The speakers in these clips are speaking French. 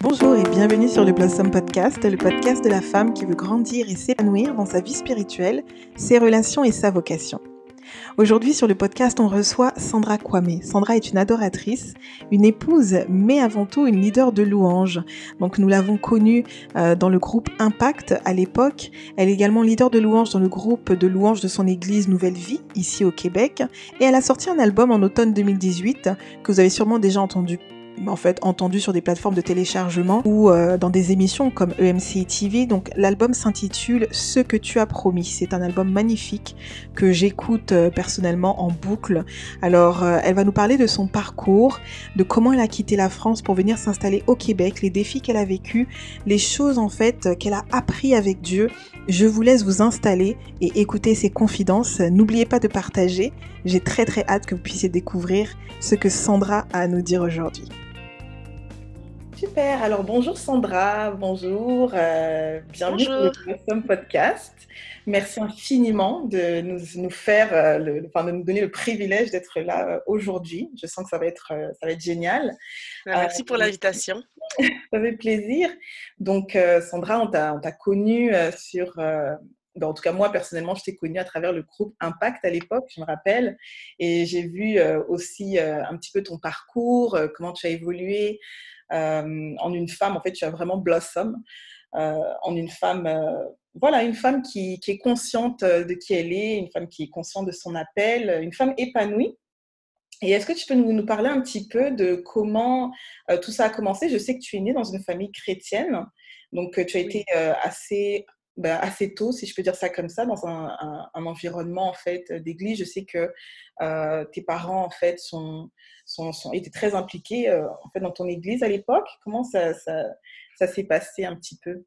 Bonjour et bienvenue sur le Blossom Podcast, le podcast de la femme qui veut grandir et s'épanouir dans sa vie spirituelle, ses relations et sa vocation. Aujourd'hui sur le podcast, on reçoit Sandra Kwame. Sandra est une adoratrice, une épouse, mais avant tout une leader de louanges. Donc nous l'avons connue euh, dans le groupe Impact à l'époque. Elle est également leader de louanges dans le groupe de louanges de son église Nouvelle Vie, ici au Québec. Et elle a sorti un album en automne 2018 que vous avez sûrement déjà entendu en fait entendu sur des plateformes de téléchargement ou euh, dans des émissions comme EMC TV. Donc l'album s'intitule Ce que tu as promis. C'est un album magnifique que j'écoute euh, personnellement en boucle. Alors euh, elle va nous parler de son parcours, de comment elle a quitté la France pour venir s'installer au Québec, les défis qu'elle a vécu, les choses en fait qu'elle a appris avec Dieu. Je vous laisse vous installer et écouter ses confidences. N'oubliez pas de partager. J'ai très très hâte que vous puissiez découvrir ce que Sandra a à nous dire aujourd'hui. Super. Alors bonjour Sandra, bonjour, euh, bienvenue sur le Podcast. Merci infiniment de nous, nous faire, euh, le, enfin, de nous donner le privilège d'être là euh, aujourd'hui. Je sens que ça va être, ça va être génial. Bah, merci pour l'invitation. ça fait plaisir. Donc Sandra, on t'a connu sur ben, en tout cas moi personnellement, je t'ai connue à travers le groupe Impact à l'époque, je me rappelle, et j'ai vu aussi un petit peu ton parcours, comment tu as évolué, en une femme, en fait, tu as vraiment blossom. Euh, en une femme euh, voilà, une femme qui, est consciente de qui elle est, une femme qui est consciente de son appel, une femme épanouie. Et est-ce que tu peux nous, parler un petit peu de comment tout ça a commencé? Je sais que tu es née dans une famille chrétienne, donc tu as été assez, ben, assez tôt, si je peux dire ça comme ça, dans un, environnement en fait d'église. Je sais que tes parents en fait sont, sont, étaient très impliqués euh, en fait, dans ton église à l'époque. Comment ça, ça, ça s'est passé un petit peu?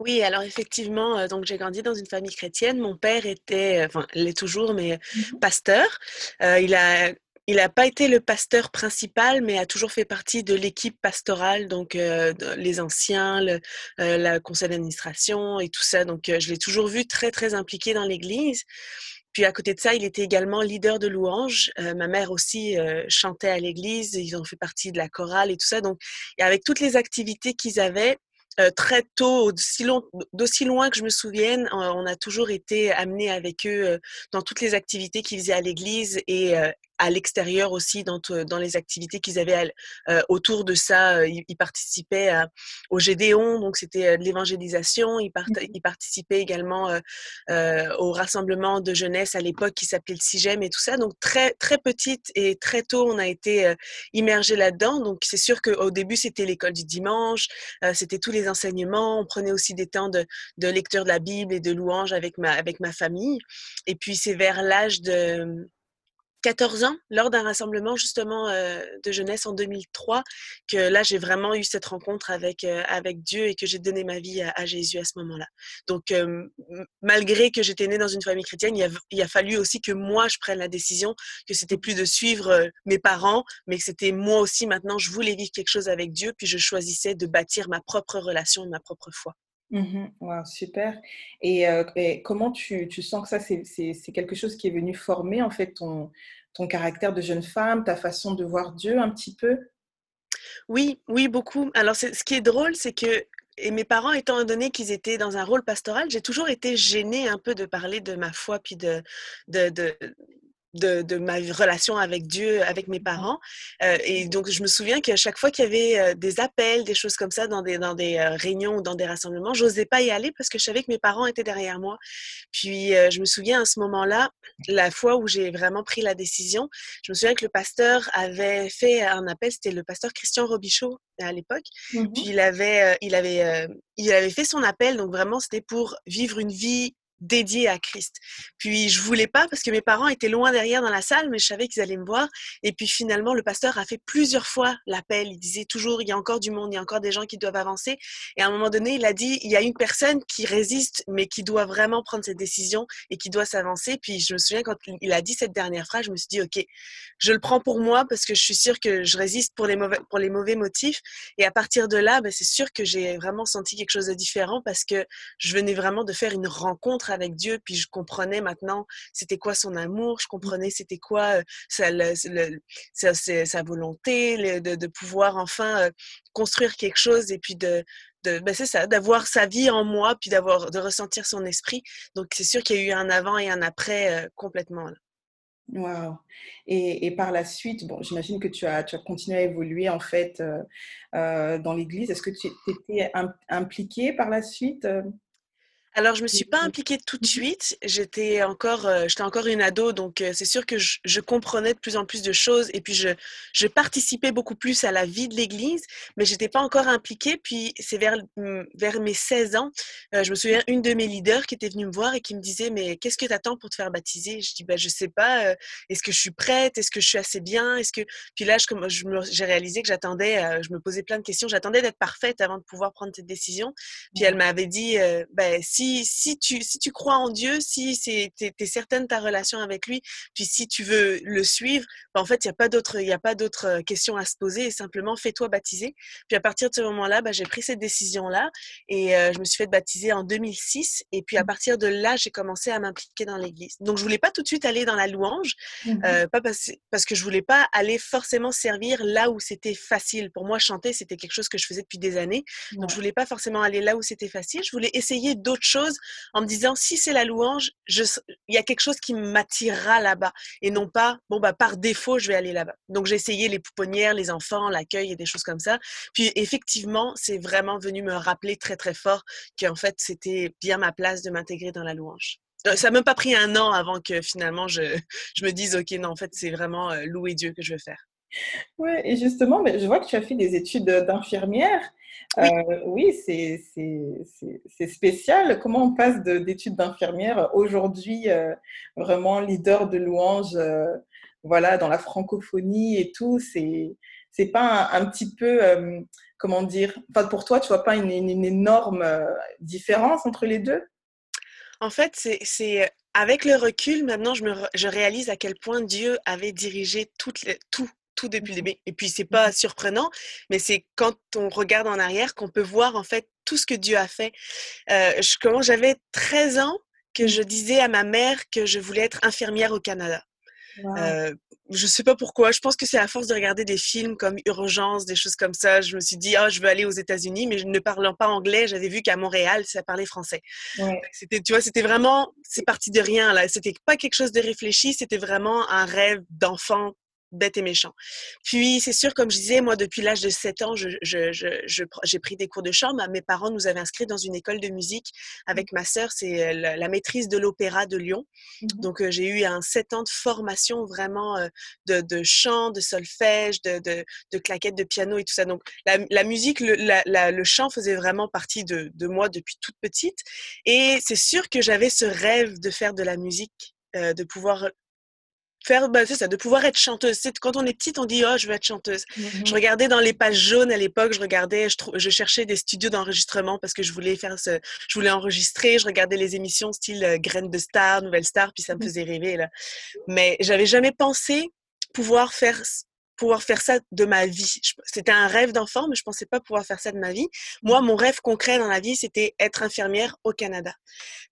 Oui, alors effectivement, euh, donc j'ai grandi dans une famille chrétienne. Mon père était, euh, enfin, il est toujours, mais mmh pasteur. il a il n'a pas été le pasteur principal, mais a toujours fait partie de l'équipe pastorale, donc les anciens, le la conseil d'administration et tout ça. Donc je l'ai toujours vu très très impliqué dans l'Église. Puis à côté de ça, il était également leader de louanges. Euh, ma mère aussi euh, chantait à l'église. Ils ont fait partie de la chorale et tout ça. Donc, avec toutes les activités qu'ils avaient, euh, très tôt, d'aussi loin que je me souvienne, on a toujours été amenés avec eux dans toutes les activités qu'ils faisaient à l'église et à l'extérieur aussi dans, dans les activités qu'ils avaient euh, autour de ça. Euh, ils, participaient au Gédéon, donc c'était euh, de l'évangélisation. Ils, mmh participaient également au rassemblement de jeunesse à l'époque qui s'appelait le CIGEM et tout ça. Donc très très petite et très tôt, on a été immergés là-dedans. Donc c'est sûr qu'au début c'était l'école du dimanche, c'était tous les enseignements. On prenait aussi des temps de, de lecture de la Bible et de louange avec ma avec ma famille. Et puis c'est vers l'âge de 14 ans, lors d'un rassemblement justement euh, de jeunesse en 2003, que là j'ai vraiment eu cette rencontre avec, euh, avec Dieu et que j'ai donné ma vie à, Jésus à ce moment-là. Donc malgré que j'étais née dans une famille chrétienne, il a, fallu aussi que moi je prenne la décision que c'était plus de suivre euh, mes parents, mais que c'était moi aussi maintenant je voulais vivre quelque chose avec Dieu, puis je choisissais de bâtir ma propre relation ma propre foi. Mmh super. Et, comment tu, tu, sens que ça, c'est quelque chose qui est venu former en fait ton, ton caractère de jeune femme, ta façon de voir Dieu un petit peu? Oui, oui, beaucoup. Alors, ce qui est drôle, c'est que et mes parents, étant donné qu'ils étaient dans un rôle pastoral, j'ai toujours été gênée un peu de parler de ma foi puis de, de, de, ma relation avec Dieu, avec mes parents. Euh, et donc, je me souviens qu'à chaque fois qu'il y avait euh, des appels, des choses comme ça dans des, dans des euh, réunions ou dans des rassemblements, j'osais pas y aller parce que je savais que mes parents étaient derrière moi. Puis, je me souviens à ce moment-là, la fois où j'ai vraiment pris la décision, je me souviens que le pasteur avait fait un appel, c'était le pasteur Christian Robichaud à l'époque. Mmh Puis, il avait, il, avait, il avait fait son appel, donc vraiment, c'était pour vivre une vie dédié à Christ. Puis je voulais pas parce que mes parents étaient loin derrière dans la salle, mais je savais qu'ils allaient me voir. Et puis finalement, le pasteur a fait plusieurs fois l'appel. Il disait toujours, il y a encore du monde, il y a encore des gens qui doivent avancer. Et à un moment donné, il a dit, il y a une personne qui résiste, mais qui doit vraiment prendre cette décision et qui doit s'avancer. Puis je me souviens quand il a dit cette dernière phrase, je me suis dit, OK, je le prends pour moi parce que je suis sûre que je résiste pour les mauvais, pour les mauvais motifs. Et à partir de là, ben, c'est sûr que j'ai vraiment senti quelque chose de différent parce que je venais vraiment de faire une rencontre rencontre avec Dieu, puis je comprenais maintenant c'était quoi son amour, je comprenais c'était quoi sa, sa, volonté, de, de, pouvoir enfin construire quelque chose et puis de, de ben c'est ça, d'avoir sa vie en moi, puis d'avoir de ressentir son esprit. Donc c'est sûr qu'il y a eu un avant et un après complètement. Là. Wow. Et, et, par la suite, bon, j'imagine que tu as, tu as continué à évoluer en fait euh, euh, dans l'Église. Est-ce que tu étais impliqué par la suite? Alors, je me suis pas impliquée tout de mmh suite. J'étais encore, euh, j'étais encore une ado, donc euh, c'est sûr que je, comprenais de plus en plus de choses et puis je, je participais beaucoup plus à la vie de l'Église, mais j'étais pas encore impliquée. Puis c'est vers, mmh, vers mes 16 ans, euh, je me souviens une de mes leaders qui était venue me voir et qui me disait mais qu'est-ce que tu attends pour te faire baptiser? Je dis bah je sais pas. Est-ce que je suis prête? Est-ce que je suis assez bien? Est-ce que? Puis là je, j'ai réalisé que j'attendais, je me posais plein de questions. J'attendais d'être parfaite avant de pouvoir prendre cette décision. Puis elle m'avait dit ben si, si, tu, si tu crois en Dieu, si tu es, certaine de ta relation avec lui, puis si tu veux le suivre, ben, en fait, il n'y a pas d'autres questions à se poser et simplement fais-toi baptiser. Puis à partir de ce moment-là, ben, j'ai pris cette décision-là et euh, je me suis fait baptiser en 2006. Et puis à mmh. partir de là, j'ai commencé à m'impliquer dans l'Église. Donc je voulais pas tout de suite aller dans la louange, mmh euh, pas parce, parce que je voulais pas aller forcément servir là où c'était facile. Pour moi, chanter, c'était quelque chose que je faisais depuis des années. Donc je voulais pas forcément aller là où c'était facile. Je voulais essayer d'autres en me disant si c'est la louange, il y a quelque chose qui m'attirera là-bas et non pas bon bah par défaut je vais aller là-bas. Donc j'ai essayé les pouponnières, les enfants, l'accueil et des choses comme ça. Puis effectivement, c'est vraiment venu me rappeler très très fort qu'en fait c'était bien ma place de m'intégrer dans la louange. Euh, ça m'a même pas pris un an avant que finalement je, je me dise ok non en fait c'est vraiment euh, louer Dieu que je veux faire. Oui, et justement, je vois que tu as fait des études d'infirmière. Oui, euh, c'est spécial. Comment on passe d'études d'infirmière aujourd'hui euh, vraiment leader de louange euh, voilà, dans la francophonie et tout C'est c'est pas un, petit peu, comment dire, enfin, pour toi, tu vois pas une, une énorme différence entre les deux? En fait, c'est avec le recul, maintenant, je, me, je réalise à quel point Dieu avait dirigé toutes les, tout tout depuis le mmh début. Et puis, c'est pas surprenant, mais c'est quand on regarde en arrière qu'on peut voir en fait tout ce que Dieu a fait. Euh, je, comment j'avais 13 ans que mmh. je disais à ma mère que je voulais être infirmière au Canada. Euh, je sais pas pourquoi. Je pense que c'est à force de regarder des films comme Urgence, des choses comme ça. Je me suis dit, oh, je veux aller aux États-Unis, mais ne parlant pas anglais, j'avais vu qu'à Montréal, ça parlait français. C'était, tu vois, c'était vraiment, c'est parti de rien là. C'était pas quelque chose de réfléchi. C'était vraiment un rêve d'enfant bête et méchant. Puis, c'est sûr, comme je disais, moi, depuis l'âge de 7 ans, j'ai je, je, pris des cours de chant. Mes parents nous avaient inscrits dans une école de musique avec ma sœur. C'est euh, la, maîtrise de l'opéra de Lyon. Mmh Donc, euh, j'ai eu un 7 ans de formation vraiment euh, de, de, chant, de solfège, de, de, de, claquettes de piano et tout ça. Donc, la, la musique, le, la, le, chant faisait vraiment partie de, de moi depuis toute petite. Et c'est sûr que j'avais ce rêve de faire de la musique, de pouvoir faire, bah, c'est ça, de pouvoir être chanteuse. C'est, quand on est petite, on dit oh je veux être chanteuse. Je mmh regardais dans les pages jaunes à l'époque, je regardais, je, je cherchais des studios d'enregistrement parce que je voulais faire ce, je voulais enregistrer. Je regardais les émissions style euh, Graines de Star, Nouvelle Star, puis ça me mmh. faisait rêver là. Mais j'avais jamais pensé pouvoir faire pouvoir faire ça de ma vie. C'était un rêve d'enfant, mais je pensais pas pouvoir faire ça de ma vie. Moi, mmh. mon rêve concret dans la vie, c'était être infirmière au Canada.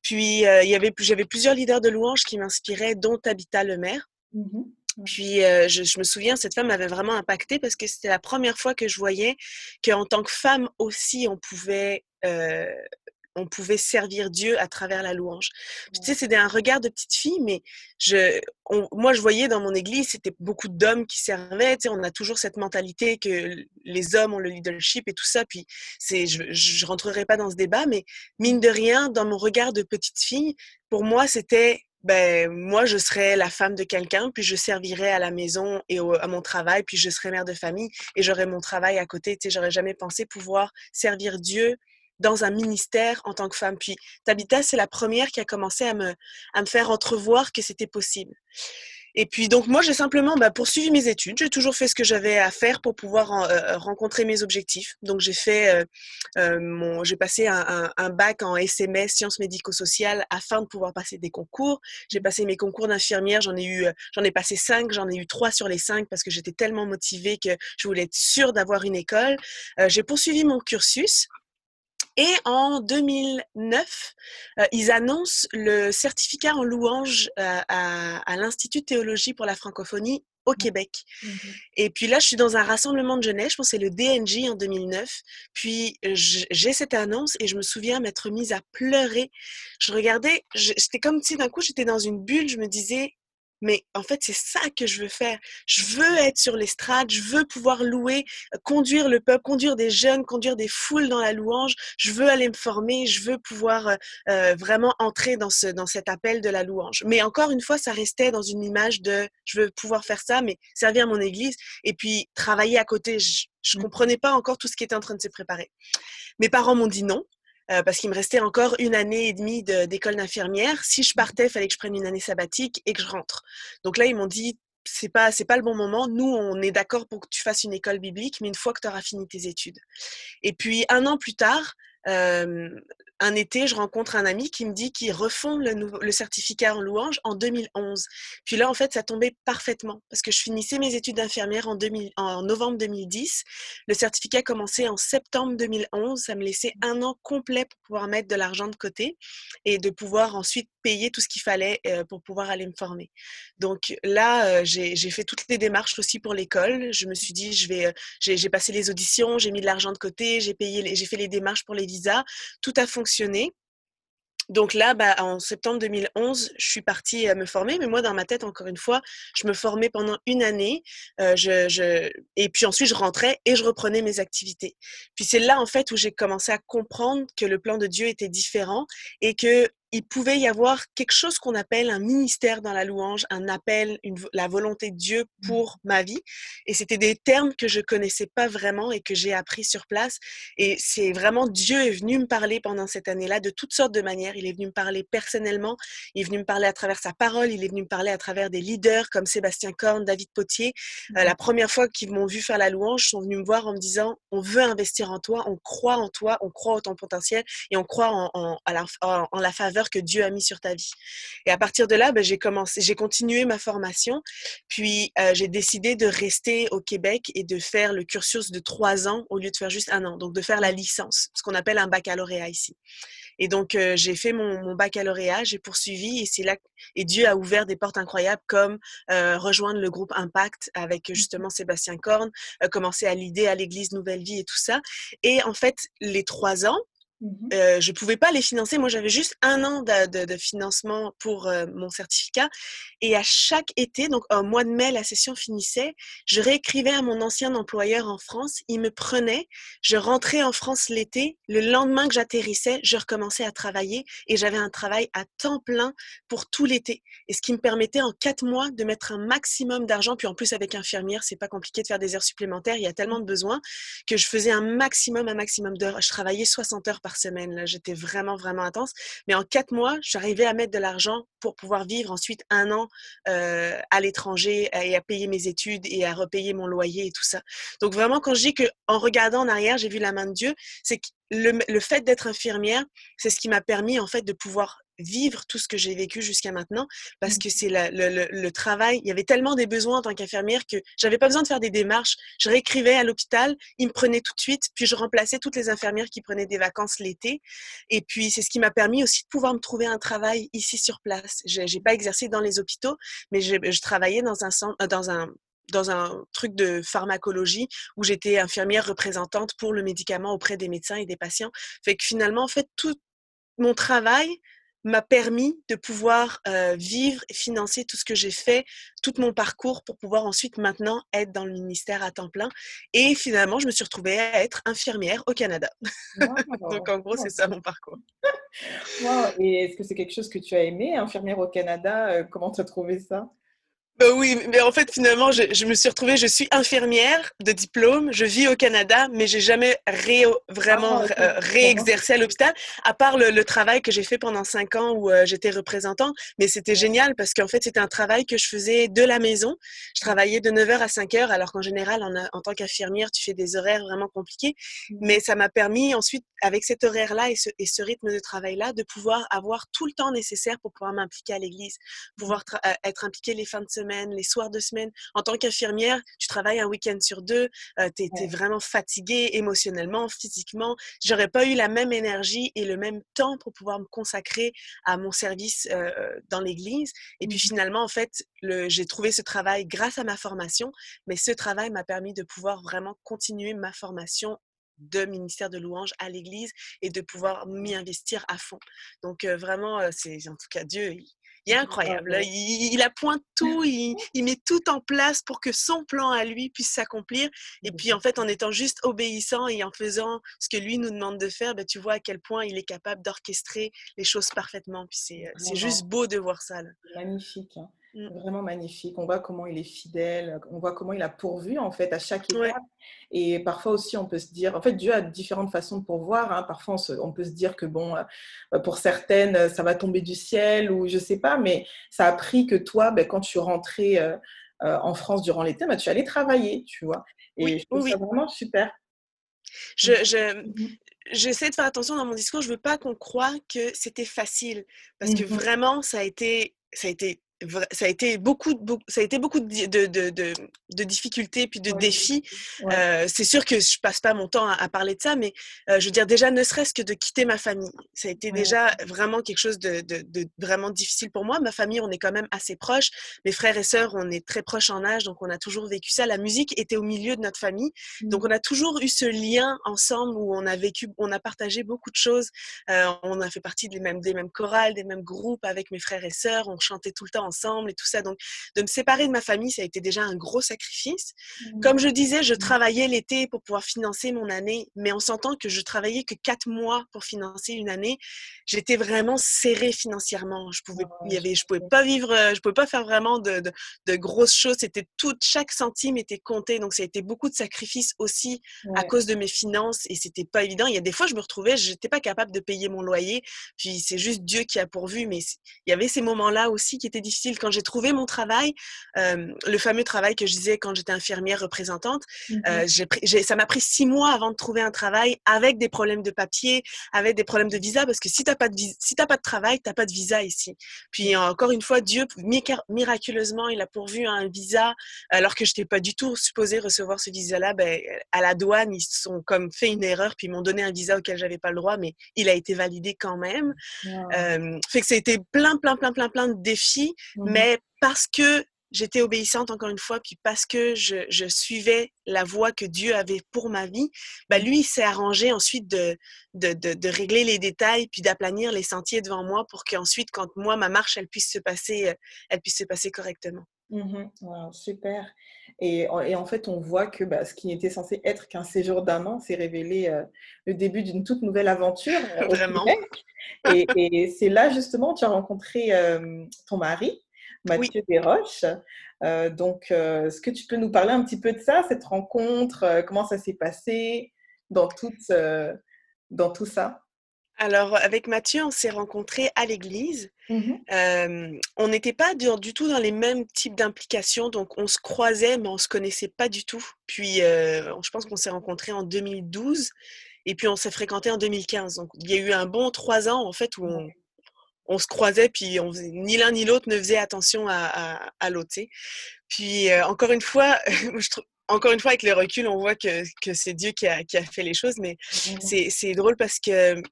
Puis, euh, il y avait, j'avais plusieurs leaders de louanges qui m'inspiraient, dont Tabitha Lemaire. Mmh Puis je, me souviens, cette femme m'avait vraiment impactée parce que c'était la première fois que je voyais qu'en tant que femme aussi, on pouvait, on pouvait servir Dieu à travers la louange. Tu sais, c'était un regard de petite fille, mais je, moi, je voyais dans mon église, c'était beaucoup d'hommes qui servaient. Tu sais, on a toujours cette mentalité que les hommes ont le leadership et tout ça. Puis, c'est, je, je rentrerai pas dans ce débat, mais mine de rien, dans mon regard de petite fille, pour moi, c'était ben moi je serais la femme de quelqu'un, puis je servirais à la maison et à mon travail, puis je serais mère de famille et j'aurais mon travail à côté. Tu sais, j'aurais jamais pensé pouvoir servir Dieu dans un ministère en tant que femme. Puis Tabitha, c'est la première qui a commencé à me, à me faire entrevoir que c'était possible. Et puis donc moi j'ai simplement bah, poursuivi mes études. J'ai toujours fait ce que j'avais à faire pour pouvoir euh, euh, rencontrer mes objectifs. Donc j'ai fait euh, mon, j'ai passé un, bac en SMS sciences médico-sociales afin de pouvoir passer des concours. J'ai passé mes concours d'infirmière. J'en ai eu, j'en ai passé cinq. J'en ai eu trois sur les cinq parce que j'étais tellement motivée que je voulais être sûre d'avoir une école. j'ai poursuivi mon cursus. Et en 2009, ils annoncent le certificat en louange à, à l'Institut de théologie pour la francophonie au Québec. Mmh et puis là, je suis dans un rassemblement de jeunesse, je pense que c'est le DNJ en 2009. Puis j'ai cette annonce et je me souviens m'être mise à pleurer. Je regardais, c'était comme si d'un coup j'étais dans une bulle, je me disais, mais en fait, c'est ça que je veux faire. Je veux être sur l'estrade, je veux pouvoir louer, euh, conduire le peuple, conduire des jeunes, conduire des foules dans la louange. Je veux aller me former, je veux pouvoir euh, euh, vraiment entrer dans, ce, dans cet appel de la louange. Mais encore une fois, ça restait dans une image de je veux pouvoir faire ça, mais servir mon église et puis travailler à côté. Je ne mmh. comprenais pas encore tout ce qui était en train de se préparer. Mes parents m'ont dit non. Euh, parce qu'il me restait encore une année et demie d'école d'infirmière. Si je partais, il fallait que je prenne une année sabbatique et que je rentre. Donc là, ils m'ont dit, c'est pas c'est pas le bon moment. Nous, on est d'accord pour que tu fasses une école biblique, mais une fois que tu auras fini tes études. Et puis un an plus tard, un été, je rencontre un ami qui me dit qu'il refond le, certificat en louange en 2011. Puis là, en fait, ça tombait parfaitement parce que je finissais mes études d'infirmière en, en novembre 2010. Le certificat commençait en septembre 2011. Ça me laissait un an complet pour pouvoir mettre de l'argent de côté et de pouvoir ensuite payer tout ce qu'il fallait euh, pour pouvoir aller me former. Donc là, euh, j'ai fait toutes les démarches aussi pour l'école. Je me suis dit, je vais, euh, j'ai passé les auditions, j'ai mis de l'argent de côté, j'ai payé, j'ai fait les démarches pour les Tout a fonctionné. Donc là, bah, en septembre 2011, je suis partie me former, mais moi, dans ma tête, encore une fois, je me formais pendant une année, je, et puis ensuite, je rentrais et je reprenais mes activités. Puis c'est là, en fait, où j'ai commencé à comprendre que le plan de Dieu était différent et que il pouvait y avoir quelque chose qu'on appelle un ministère dans la louange, un appel, une, la volonté de Dieu mmh. pour ma vie. Et c'était des termes que je connaissais pas vraiment et que j'ai appris sur place. Et c'est vraiment Dieu est venu me parler pendant cette année-là de toutes sortes de manières. Il est venu me parler personnellement, il est venu me parler à travers sa parole, il est venu me parler à travers des leaders comme Sébastien Korn, David Potier. Euh, la mmh. première fois qu'ils m'ont vu faire la louange, ils sont venus me voir en me disant on veut investir en toi, on croit en toi, on croit au ton potentiel et on croit en, en, la, en la faveur que Dieu a mis sur ta vie. Et à partir de là, ben, j'ai commencé, j'ai continué ma formation, puis euh, j'ai décidé de rester au Québec et de faire le cursus de trois ans au lieu de faire juste un an, donc de faire la licence, ce qu'on appelle un baccalauréat ici. Et donc, euh, j'ai fait mon, baccalauréat, j'ai poursuivi et c'est là et Dieu a ouvert des portes incroyables comme euh, rejoindre le groupe Impact avec mmh justement Sébastien Korn, commencer à l'idée à l'Église Nouvelle Vie et tout ça. Et en fait, les trois ans, Mmh euh, je pouvais pas les financer. Moi, j'avais juste un an de, de, financement pour euh, mon certificat. Et à chaque été, donc au mois de mai, la session finissait, je réécrivais à mon ancien employeur en France. Il me prenait. Je rentrais en France l'été. Le lendemain que j'atterrissais, je recommençais à travailler et j'avais un travail à temps plein pour tout l'été. Et ce qui me permettait en quatre mois de mettre un maximum d'argent. Puis en plus, avec infirmière, c'est pas compliqué de faire des heures supplémentaires. Il y a tellement de besoins que je faisais un maximum, un maximum d'heures. Je travaillais 60 heures par semaine. Là, j'étais vraiment, vraiment intense. Mais en quatre mois, j'arrivais à mettre de l'argent pour pouvoir vivre ensuite un an à l'étranger et à payer mes études et à repayer mon loyer et tout ça. Donc vraiment, quand je dis que en regardant en arrière, j'ai vu la main de Dieu, c'est que le fait d'être infirmière, c'est ce qui m'a permis en fait de pouvoir vivre tout ce que j'ai vécu jusqu'à maintenant parce mmh. que c'est le, le, travail. Il y avait tellement des besoins en tant qu'infirmière que j'avais pas besoin de faire des démarches. Je réécrivais à l'hôpital, ils me prenaient tout de suite, puis je remplaçais toutes les infirmières qui prenaient des vacances l'été. Et puis c'est ce qui m'a permis aussi de pouvoir me trouver un travail ici sur place. J'ai pas exercé dans les hôpitaux, mais je, je travaillais dans un centre, euh, dans un dans un truc de pharmacologie où j'étais infirmière représentante pour le médicament auprès des médecins et des patients. Fait que finalement, en fait, tout mon travail m'a permis de pouvoir vivre et financer tout ce que j'ai fait, tout mon parcours pour pouvoir ensuite maintenant être dans le ministère à temps plein. Et finalement, je me suis retrouvée à être infirmière au Canada. Donc en gros, c'est ça mon parcours. Et est-ce que c'est quelque chose que tu as aimé, infirmière au Canada? Comment tu as trouvé ça? Bah oui, mais en fait, finalement, je, je, me suis retrouvée, je suis infirmière de diplôme, je vis au Canada, mais j'ai jamais ré, vraiment ah, euh, réexercé à l'hôpital, à part le, le travail que j'ai fait pendant cinq ans où euh, j'étais représentant. Mais c'était génial parce qu'en fait, c'était un travail que je faisais de la maison. Je travaillais de 9h à 5h, alors qu'en général, en, en tant qu'infirmière, tu fais des horaires vraiment compliqués. Mmh. Mais ça m'a permis ensuite, avec cet horaire-là et ce, et ce rythme de travail-là, de pouvoir avoir tout le temps nécessaire pour pouvoir m'impliquer à l'église, pouvoir euh, être impliquée les fins de semaine semaine, les soirs de semaine. En tant qu'infirmière, tu travailles un week-end sur deux, tu es, vraiment fatiguée émotionnellement, physiquement. J'aurais pas eu la même énergie et le même temps pour pouvoir me consacrer à mon service dans l'église. Et puis mmh finalement, en fait, j'ai trouvé ce travail grâce à ma formation, mais ce travail m'a permis de pouvoir vraiment continuer ma formation de ministère de louange à l'église et de pouvoir m'y investir à fond. Donc vraiment, c'est en tout cas Dieu, il, est incroyable. Il, appointe tout, il, met tout en place pour que son plan à lui puisse s'accomplir. Et puis en fait, en étant juste obéissant et en faisant ce que lui nous demande de faire, ben, tu vois à quel point il est capable d'orchestrer les choses parfaitement. Puis c'est juste beau de voir ça. Magnifique. Hein. Mmh. Vraiment magnifique. On voit comment il est fidèle, on voit comment il a pourvu en fait à chaque étape. Et parfois aussi, on peut se dire, en fait, Dieu a différentes façons de pourvoir. Hein. Parfois, on, peut se dire que bon, euh, pour certaines, ça va tomber du ciel ou je sais pas, mais ça a pris que toi, ben, quand tu rentrais euh, euh, en France durant l'été, ben, tu allais travailler, tu vois. Et je trouve ça vraiment super. Je, mmh. je, mmh j'essaie de faire attention dans mon discours. Je veux pas qu'on croie que c'était facile parce que vraiment, ça a été, ça a été ça a été beaucoup, beaucoup ça a été beaucoup de, de, de, de difficultés puis de défis. Euh, c'est sûr que je passe pas mon temps à, parler de ça, mais euh, je veux dire déjà ne serait-ce que de quitter ma famille, ça a été déjà vraiment quelque chose de, vraiment difficile pour moi. Ma famille, on est quand même assez proches. Mes frères et sœurs, on est très proches en âge, donc on a toujours vécu ça. La musique était au milieu de notre famille, donc mmh. on a toujours eu ce lien ensemble où on a vécu, on a partagé beaucoup de choses. Euh, on a fait partie des mêmes, des mêmes chorales, des mêmes groupes avec mes frères et sœurs. On chantait tout le temps ensemble et tout ça. Donc, de me séparer de ma famille, ça a été déjà un gros sacrifice. Mmh. Comme je disais, je mmh. travaillais l'été pour pouvoir financer mon année, mais on s'entend que je travaillais que quatre mois pour financer une année. J'étais vraiment serrée financièrement. Je pouvais, il y avait, je pouvais pas vivre, euh, je pouvais pas faire vraiment de, de, grosses choses. C'était tout, chaque centime était compté. Donc, ça a été beaucoup de sacrifices aussi à cause de mes finances et c'était pas évident. Il y a des fois, je me retrouvais, j'étais pas capable de payer mon loyer. Puis, c'est juste Dieu qui a pourvu, mais il y avait ces moments-là aussi qui étaient difficiles quand j'ai trouvé mon travail, le fameux travail que je disais quand j'étais infirmière représentante, mmh ça m'a pris six mois avant de trouver un travail avec des problèmes de papier, avec des problèmes de visa, parce que si tu n'as pas, de, si pas de travail, tu n'as pas de visa ici. Puis encore une fois, Dieu, miraculeusement, il a pourvu un visa, alors que je n'étais pas du tout supposée recevoir ce visa-là. Ben, à la douane, ils sont comme fait une erreur, puis ils m'ont donné un visa auquel j'avais pas le droit, mais il a été validé quand même. fait que c'était plein, plein, plein, plein, plein de défis. Mmh mais parce que j'étais obéissante encore une fois, puis parce que je, suivais la voie que Dieu avait pour ma vie, mmh. lui, il s'est arrangé ensuite de, de, régler les détails, puis d'aplanir les sentiers devant moi pour qu'ensuite, quand moi, ma marche, elle puisse se passer, euh, elle puisse se passer correctement. Mmh super. Et, en fait, on voit que bah, ce qui était censé être qu'un séjour d'un an s'est révélé euh, le début d'une toute nouvelle aventure. Euh, Vraiment. Et, c'est là, justement, tu as rencontré ton mari. Mathieu Desroches. Euh, donc, euh, est-ce que tu peux nous parler un petit peu de ça, cette rencontre euh, Comment ça s'est passé dans, dans tout ça? Alors, avec Mathieu, on s'est rencontrés à l'église. Mmh on n'était pas du, tout dans les mêmes types d'implications, donc on se croisait, mais on ne se connaissait pas du tout. Puis, je pense qu'on s'est rencontrés en 2012 et puis on s'est fréquentés en 2015. Donc, il y a eu un bon trois ans, en fait, où on, on se croisait, puis on ni l'un ni l'autre ne faisait attention à, à, l'autre. Puis euh, encore une fois, je encore une fois, avec le recul, on voit que, c'est Dieu qui a, fait les choses, mais mmh c'est drôle parce que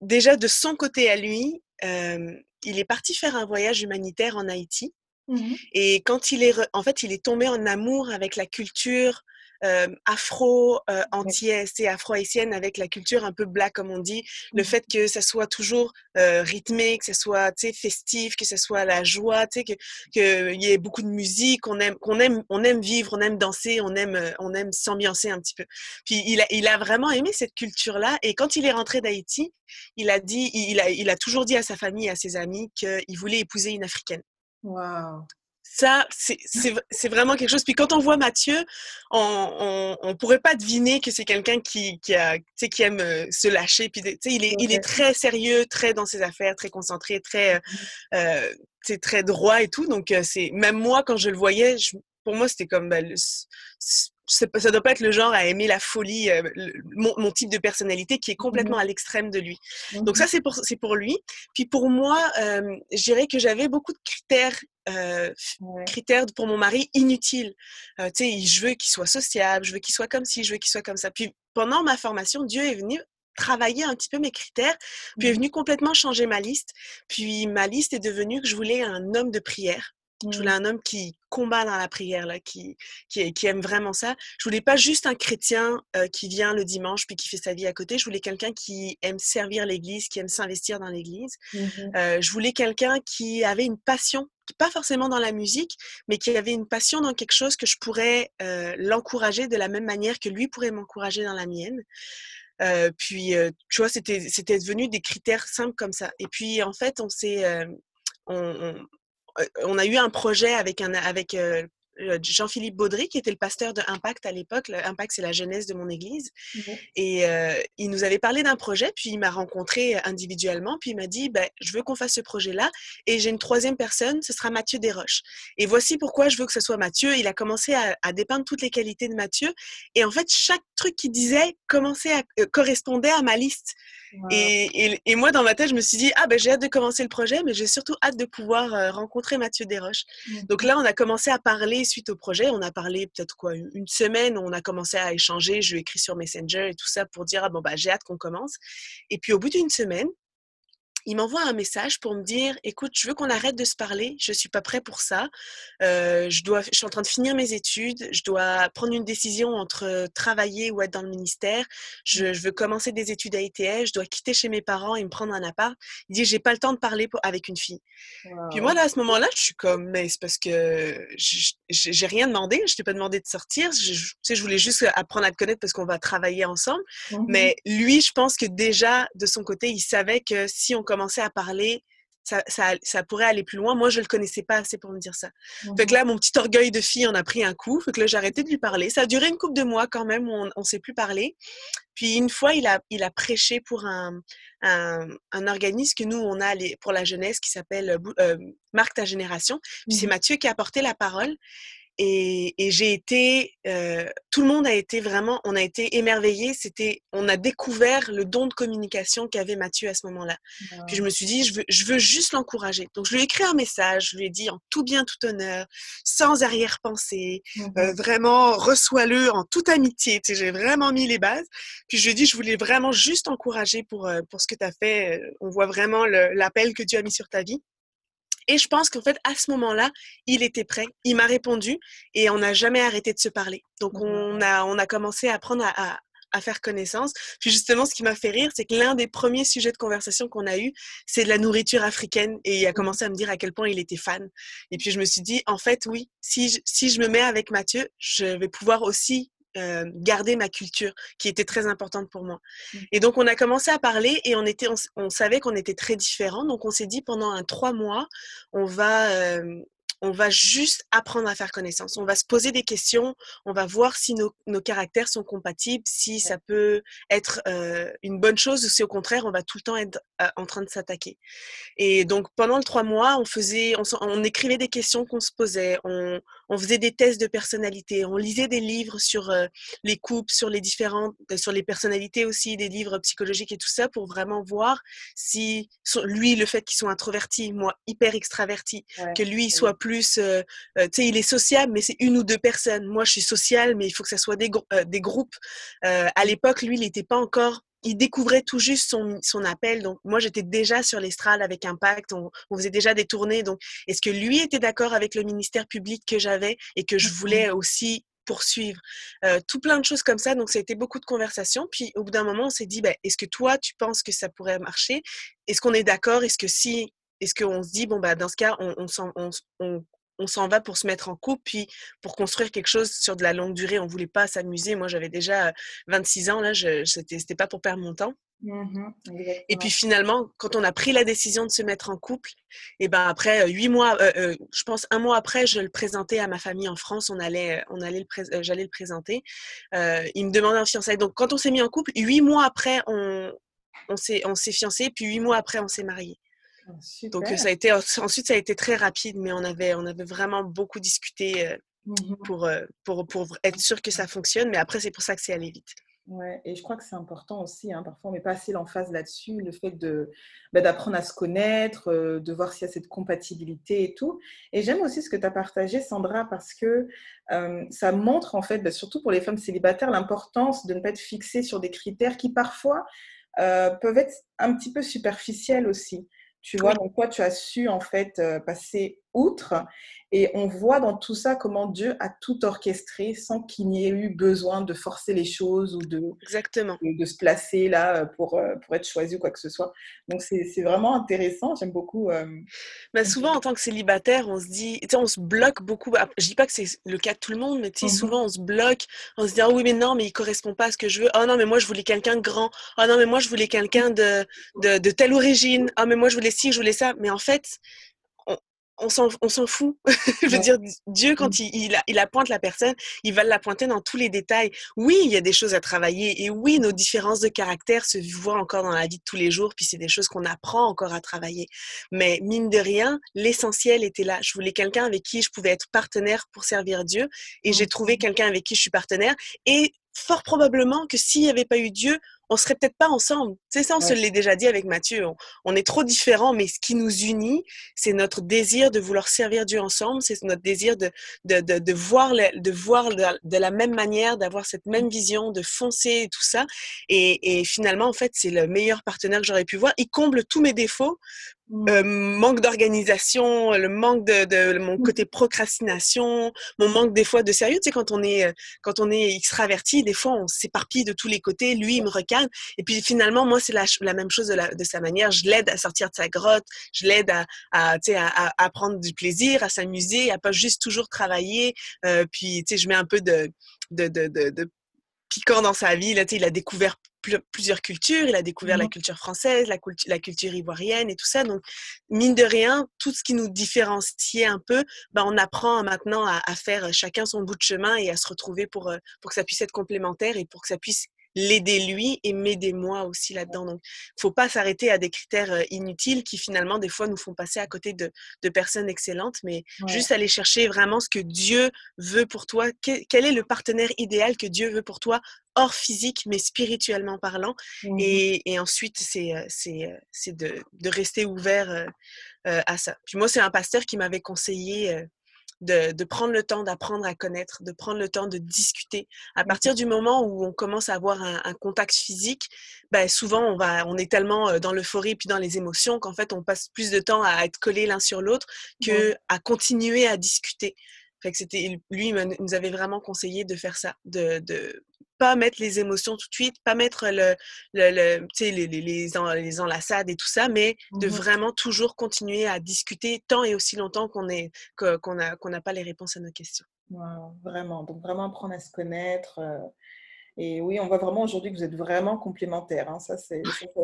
déjà de son côté à lui, euh, il est parti faire un voyage humanitaire en Haïti. Mmh Et quand il est, en fait, il est tombé en amour avec la culture afro euh, antillaise et afro-haïtienne avec la culture un peu black comme on dit. Le mmh. fait que ça soit toujours rythmé que ça soit festif que ça soit la joie que qu'il y ait beaucoup de musique on aime qu'on aime on aime vivre on aime danser on aime on aime s'ambiancer un petit peu. Puis il a il a vraiment aimé cette culture là et quand il est rentré d'Haïti il a dit il a il a toujours dit à sa famille et à ses amis qu'il voulait épouser une africaine. Wow ça, c'est vraiment quelque chose. Puis quand on voit Mathieu, on ne pourrait pas deviner que c'est quelqu'un qui, qui, a, qui aime euh, se lâcher. Puis, il, est, il est très sérieux, très dans ses affaires, très concentré, très, mmh euh, très droit et tout. Donc, euh, c'est même moi, quand je le voyais, pour moi, c'était comme... Ben, ça ne doit pas être le genre à aimer la folie, mon, type de personnalité qui est mmh complètement à l'extrême de lui. Donc ça, c'est pour, pour lui. Puis pour moi, je dirais que j'avais beaucoup de critères critère pour mon mari inutile. tu sais, je veux qu'il soit sociable, je veux qu'il soit comme ci, je veux qu'il soit comme ça. Puis pendant ma formation, Dieu est venu travailler un petit peu mes critères, puis est mmh venu complètement changer ma liste. Puis ma liste est devenue que je voulais un homme de prière. Je voulais mmh. un homme qui combat dans la prière, là, qui, qui, qui aime vraiment ça. Je voulais pas juste un chrétien qui vient le dimanche puis qui fait sa vie à côté. Je voulais quelqu'un qui aime servir l'Église, qui aime s'investir dans l'Église. Mmh je voulais quelqu'un qui avait une passion, pas forcément dans la musique, mais qui avait une passion dans quelque chose que je pourrais l'encourager de la même manière que lui pourrait m'encourager dans la mienne. puis, tu vois, c'était, c'était devenu des critères simples comme ça. Et puis, en fait, on s'est, on, on a eu un projet avec, un, avec euh, Jean-Philippe Baudry, qui était le pasteur de Impact à l'époque. Impact, c'est la jeunesse de mon église. Et euh, il nous avait parlé d'un projet, puis il m'a rencontré individuellement, puis il m'a dit ben, Je veux qu'on fasse ce projet-là. Et j'ai une troisième personne, ce sera Mathieu Desroches. Et voici pourquoi je veux que ce soit Mathieu. Il a commencé à, dépeindre toutes les qualités de Mathieu. Et en fait, chaque truc qu'il disait commençait à, euh, correspondait à ma liste. Et, et, moi, dans ma tête, je me suis dit, ah ben j'ai hâte de commencer le projet, mais j'ai surtout hâte de pouvoir rencontrer Mathieu Desroches. Donc là, on a commencé à parler suite au projet. On a parlé peut-être quoi, une semaine, on a commencé à échanger. Je lui écrit sur Messenger et tout ça pour dire, ah bon, bah, j'ai hâte qu'on commence. Et puis au bout d'une semaine, il m'envoie un message pour me dire écoute, je veux qu'on arrête de se parler, je suis pas prêt pour ça. Euh, je, dois, je suis en train de finir mes études, je dois prendre une décision entre travailler ou être dans le ministère. Je, mmh. veux commencer des études à ETS, je dois quitter chez mes parents et me prendre un appart. Il dit j'ai pas le temps de parler avec une fille. Puis moi, là, à ce moment-là, je suis comme mais c'est parce que j'ai rien demandé, je t'ai pas demandé de sortir. Je, tu sais, je voulais juste apprendre à te connaître parce qu'on va travailler ensemble. Mmh mais lui, je pense que déjà, de son côté, il savait que si on commençait à parler, ça, ça, pourrait aller plus loin. Moi, je le connaissais pas assez pour me dire ça. Fait que là, mon petit orgueil de fille en a pris un coup. Fait que là, j'ai arrêté de lui parler. Ça a duré une couple de mois quand même où on ne s'est plus parlé. Puis une fois, il a, il a prêché pour un, un, organisme que nous, on a pour la jeunesse qui s'appelle euh, Marque ta génération. Puis c'est mmh Mathieu qui a porté la parole. Et, j'ai été, euh, tout le monde a été vraiment, on a été émerveillés. C'était, on a découvert le don de communication qu'avait Mathieu à ce moment-là. Puis je me suis dit, je veux, je veux juste l'encourager. Donc je lui ai écrit un message, je lui ai dit en tout bien, tout honneur, sans arrière-pensée, mmh euh, vraiment reçois-le en toute amitié. Tu sais, j'ai vraiment mis les bases. Puis je lui ai dit, je voulais vraiment juste encourager pour euh, pour ce que tu as fait. On voit vraiment l'appel que Dieu a mis sur ta vie. Et je pense qu'en fait, à ce moment-là, il était prêt, il m'a répondu et on n'a jamais arrêté de se parler. Donc, mmh on a, on a commencé à apprendre à, à, faire connaissance. Puis justement, ce qui m'a fait rire, c'est que l'un des premiers sujets de conversation qu'on a eu, c'est de la nourriture africaine. Et il a mmh commencé à me dire à quel point il était fan. Et puis je me suis dit, en fait, oui, si je, si je me mets avec Mathieu, je vais pouvoir aussi euh, garder ma culture qui était très importante pour moi. Mmh. Et donc on a commencé à parler et on était, on, savait qu'on était très différents. Donc on s'est dit pendant un trois mois, on va, euh, on va juste apprendre à faire connaissance. On va se poser des questions, on va voir si nos, nos caractères sont compatibles, si ça peut être euh, une bonne chose ou si au contraire on va tout le temps être euh, en train de s'attaquer. Et donc pendant le trois mois, on faisait, on, on écrivait des questions qu'on se posait, on, on, faisait des tests de personnalité, on lisait des livres sur euh, les couples, sur les différentes, sur les personnalités aussi, des livres psychologiques et tout ça pour vraiment voir si lui le fait qu'il soit introverti, moi hyper extraverti, que lui soit plus plus, euh, euh, tu sais, il est sociable, mais c'est une ou deux personnes. Moi, je suis sociale, mais il faut que ça soit des, euh, des groupes. à l'époque, lui, il n'était pas encore il découvrait tout juste son, son appel. Donc, moi, j'étais déjà sur l'estrade avec Impact. On, on, faisait déjà des tournées. Donc, est-ce que lui était d'accord avec le ministère public que j'avais et que je voulais aussi poursuivre? Tout plein de choses comme ça. Donc, ça a été beaucoup de conversations. Puis, au bout d'un moment, on s'est dit, ben, est-ce que toi, tu penses que ça pourrait marcher? Est-ce qu'on est, d'accord? Est-ce que si est-ce qu'on se dit, bon, bah, dans ce cas, on, on, s'en va pour se mettre en couple, puis pour construire quelque chose sur de la longue durée. On ne voulait pas s'amuser. Moi, j'avais déjà 26 ans, là, ce n'était pas pour perdre mon temps. Mmh et puis finalement, quand on a pris la décision de se mettre en couple, et ben après huit mois, je pense un mois après, je le présentais à ma famille en France. On allait, on allait le j'allais le présenter. il me demandait un fiançailles. Donc quand on s'est mis en couple, huit mois après, on, on s'est, on s'est fiancé, puis huit mois après, on s'est marié. Donc ça a été ensuite ça a été très rapide, mais on avait on avait vraiment beaucoup discuté mmh pour, pour, pour être sûr que ça fonctionne. Mais après c'est pour ça que c'est allé vite. Ouais, et je crois que c'est important aussi. Hein. Parfois, on met pas assez l'emphase là-dessus, le fait de bah, d'apprendre à se connaître, euh, de voir s'il y a cette compatibilité et tout. Et j'aime aussi ce que tu as partagé, Sandra, parce que euh, ça montre, en fait, bah, surtout pour les femmes célibataires, l'importance de ne pas être fixée sur des critères qui, parfois, euh, peuvent être un petit peu superficiels aussi. Tu vois, donc toi, tu as su en fait passer outre et on voit dans tout ça comment Dieu a tout orchestré sans qu'il n'y ait eu besoin de forcer les choses ou de, Exactement. de, se placer là pour, pour être choisi ou quoi que ce soit. Donc c'est vraiment intéressant, j'aime beaucoup. mais souvent en tant que célibataire, on se dit, on se bloque beaucoup. Je dis pas que c'est le cas de tout le monde, mais sais, mmh souvent on se bloque, on se dit, ah oui, mais non, mais il correspond pas à ce que je veux. Oh non, mais moi je voulais quelqu'un de grand. Oh non, mais moi je voulais quelqu'un de, de, de telle origine. Oh mais moi je voulais ci, je voulais ça. Mais en fait, on s'en fout. je veux dire, Dieu, quand mmh. il, il, appointe la personne, il va la pointer dans tous les détails. Oui, il y a des choses à travailler et oui, nos différences de caractère se voient encore dans la vie de tous les jours, puis c'est des choses qu'on apprend encore à travailler. Mais mine de rien, l'essentiel était là. Je voulais quelqu'un avec qui je pouvais être partenaire pour servir Dieu et j'ai trouvé quelqu'un avec qui je suis partenaire et fort probablement que s'il n'y avait pas eu Dieu, on serait peut-être pas ensemble. C'est ça, on se l'est déjà dit avec Mathieu. On, est trop différents, mais ce qui nous unit, c'est notre désir de vouloir servir Dieu ensemble. C'est notre désir de, de, de, voir, de voir de, la même manière, d'avoir cette même vision, de foncer et tout ça. Et, et finalement, en fait, c'est le meilleur partenaire que j'aurais pu voir. Il comble tous mes défauts Mmh. Euh, manque d'organisation, le manque de, de, mon mmh. côté procrastination, mon manque des fois de sérieux. Tu sais, quand on est, quand on est extraverti, des fois, on s'éparpille de tous les côtés. Lui, il me Et puis finalement, moi, c'est la, la, même chose de, la, de sa manière. Je l'aide à sortir de sa grotte. Je l'aide à, à, à, à, prendre du plaisir, à s'amuser, à pas juste toujours travailler. Euh, puis, tu sais, je mets un peu de, de, de, de piquant dans sa vie. Là, il a découvert plusieurs cultures, il a découvert la mmh culture française, la, la, culture ivoirienne et tout ça. Donc, mine de rien, tout ce qui nous différenciait un peu, ben, on apprend maintenant à, à, faire chacun son bout de chemin et à se retrouver pour, euh, pour que ça puisse être complémentaire et pour que ça puisse l'aider lui et m'aider moi aussi là-dedans. Donc, faut pas s'arrêter à des critères inutiles qui finalement des fois nous font passer à côté de, de personnes excellentes, mais juste aller chercher vraiment ce que Dieu veut pour toi. quel est le partenaire idéal que Dieu veut pour toi hors physique, mais spirituellement parlant. Mmh et, et, ensuite, c'est c'est de, de, rester ouvert à ça. Puis moi, c'est un pasteur qui m'avait conseillé de, prendre le temps d'apprendre à connaître, de prendre le temps de discuter. À mmh partir du moment où on commence à avoir un, contact physique, ben souvent on va, on est tellement dans l'euphorie puis dans les émotions qu'en fait on passe plus de temps à être collés l'un sur l'autre que à continuer à discuter. Fait que c'était lui il nous avait vraiment conseillé de faire ça, de, de pas mettre les émotions tout de suite, pas mettre le, le, le les, les, les, les, enlaçades et tout ça, mais de mmh vraiment toujours continuer à discuter tant et aussi longtemps qu'on qu'on n'a qu'on n'a pas les réponses à nos questions. vraiment, donc vraiment apprendre à se connaître. Euh, et oui, on voit vraiment aujourd'hui que vous êtes vraiment complémentaires. Hein, ça, ça,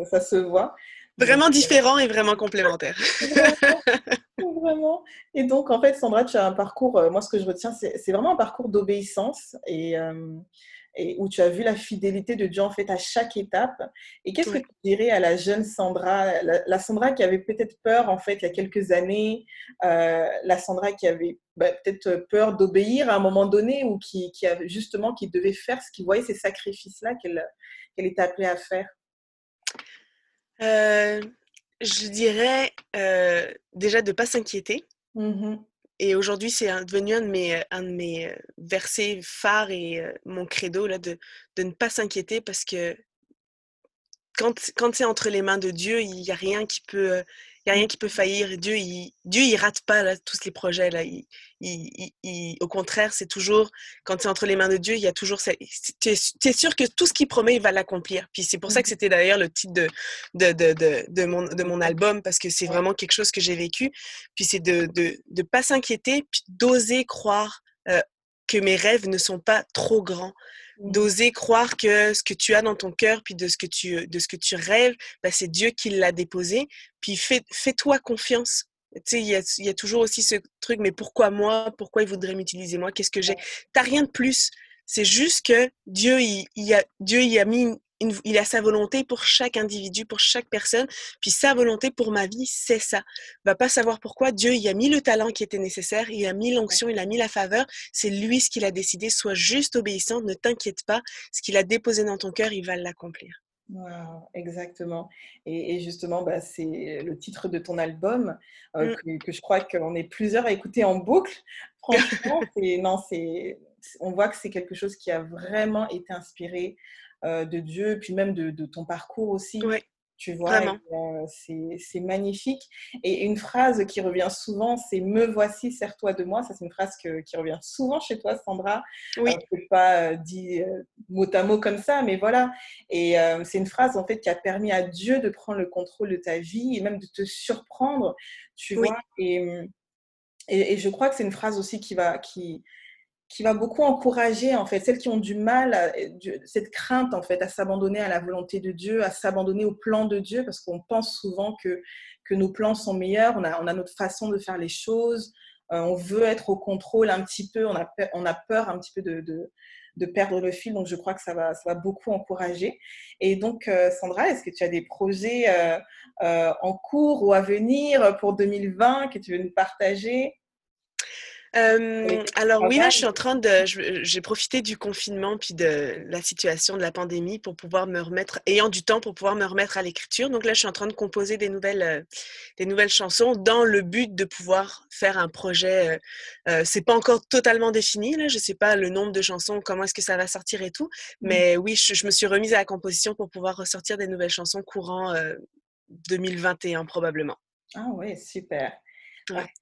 ça, se voit. Vraiment euh, différent et vraiment complémentaire. vraiment. Et donc, en fait, Sandra, tu as un parcours, euh, moi, ce que je retiens, c'est vraiment un parcours d'obéissance. Et, et où tu as vu la fidélité de Dieu en fait à chaque étape. Et qu'est-ce que tu dirais à la jeune Sandra, la, Sandra qui avait peut-être peur en fait il y a quelques années, euh, la Sandra qui avait bah, peut-être peur d'obéir à un moment donné ou qui, justement qui devait faire ce qui voyait ces sacrifices-là qu'elle qu'elle était appelée à faire? Euh, Je dirais euh, déjà de ne pas s'inquiéter. Mmh et aujourd'hui, c'est devenu un de mes, de mes versets phares et mon credo là, de, de ne pas s'inquiéter parce que quand, quand c'est entre les mains de Dieu, il n'y a rien qui peut, il y a rien qui peut faillir. Dieu, il, Dieu, il rate pas là, tous les projets. Là. Il, il, au contraire, c'est toujours, quand c'est entre les mains de Dieu, il y a toujours Tu es, sûr que tout ce qu'il promet, il va l'accomplir. Puis c'est pour ça que mmh c'était d'ailleurs le titre de, de, de, de, mon, de mon album, parce que c'est vraiment quelque chose que j'ai vécu. Puis c'est de ne de, pas s'inquiéter, puis d'oser croire euh, que mes rêves ne sont pas trop grands. D'oser croire que ce que tu as dans ton cœur, puis de ce que tu, de ce que tu rêves, bah, c'est Dieu qui l'a déposé. Puis fais, fais-toi confiance. Tu sais, il y a, y a, toujours aussi ce truc, mais pourquoi moi? Pourquoi il voudrait m'utiliser moi? Qu'est-ce que j'ai? T'as rien de plus. C'est juste que Dieu, il, il, a, Dieu, il a mis il a sa volonté pour chaque individu, pour chaque personne. Puis sa volonté pour ma vie, c'est ça. Va pas savoir pourquoi Dieu y a mis le talent qui était nécessaire, il a mis l'onction, il a mis la faveur. C'est lui ce qu'il a décidé. Sois juste obéissante, ne t'inquiète pas. Ce qu'il a déposé dans ton cœur, il va l'accomplir. exactement. Et, justement, bah, c'est le titre de ton album euh, mmh. que, je crois qu'on est plusieurs à écouter en boucle. Franchement, non, c'est, on voit que c'est quelque chose qui a vraiment été inspiré euh, de Dieu, puis même de, ton parcours aussi. Tu vois, euh, c'est magnifique. Et une phrase qui revient souvent, c'est Me voici, sers-toi de moi. Ça, c'est une phrase qui revient souvent chez toi, Sandra. Oui. Euh, pas dit mot à mot comme ça, mais voilà. Et c'est une phrase, en fait, qui a permis à Dieu de prendre le contrôle de ta vie et même de te surprendre, tu vois. Et, et, et, je crois que c'est une phrase aussi qui va, qui, qui va beaucoup encourager en fait celles qui ont du mal, cette crainte en fait à s'abandonner à la volonté de Dieu, à s'abandonner au plan de Dieu, parce qu'on pense souvent que, que nos plans sont meilleurs, on a, notre façon de faire les choses, euh, on veut être au contrôle un petit peu, on a, peur, un petit peu de, de, perdre le fil, donc je crois que ça va, ça va beaucoup encourager. Et donc euh, Sandra, est-ce que tu as des projets euh, en cours ou à venir pour 2020 que tu veux nous partager? Alors oui, là, je suis en train de, j'ai profité du confinement puis de la situation de la pandémie pour pouvoir me remettre, ayant du temps pour pouvoir me remettre à l'écriture. Donc là, je suis en train de composer des nouvelles, des nouvelles chansons dans le but de pouvoir faire un projet. Euh, c'est pas encore totalement défini là, je sais pas le nombre de chansons, comment est-ce que ça va sortir et tout. Mmh. Mais oui, je, me suis remise à la composition pour pouvoir ressortir des nouvelles chansons courant 2021 probablement. Ah ouais, super.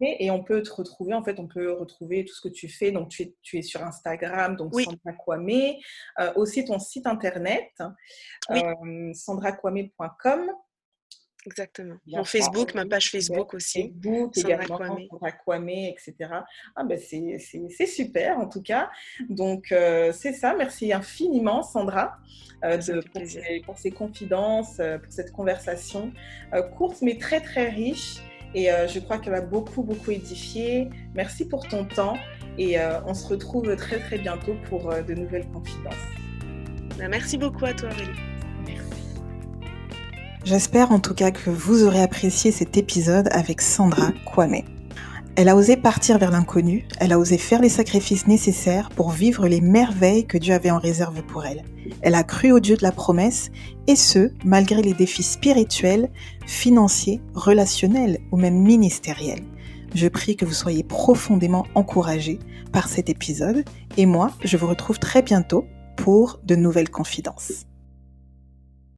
Et on peut te retrouver, en fait, on peut retrouver tout ce que tu fais. Donc, tu es, tu es sur Instagram, donc Sandra Kwame. Euh, aussi ton site internet, euh, sandrakwame.com. Exactement. Mon Facebook, ma page Facebook aussi. Facebook également, Sandra Kwame, etc. Ah ben c'est super en tout cas. Donc euh, c'est ça. Merci infiniment Sandra de, pour, ces, pour, ces, confidences, pour cette conversation courte mais très très riche. Et euh, je crois qu'elle va beaucoup, beaucoup édifier. Merci pour ton temps et euh, on se retrouve très, très bientôt pour euh, de nouvelles confidences. Bah, merci beaucoup à toi, Aurélie. Merci. J'espère en tout cas que vous aurez apprécié cet épisode avec Sandra Kwame. Elle a osé partir vers l'inconnu, elle a osé faire les sacrifices nécessaires pour vivre les merveilles que Dieu avait en réserve pour elle. Elle a cru au Dieu de la promesse, et ce, malgré les défis spirituels, financiers, relationnels ou même ministériels. Je prie que vous soyez profondément encouragés par cet épisode, et moi, je vous retrouve très bientôt pour de nouvelles confidences.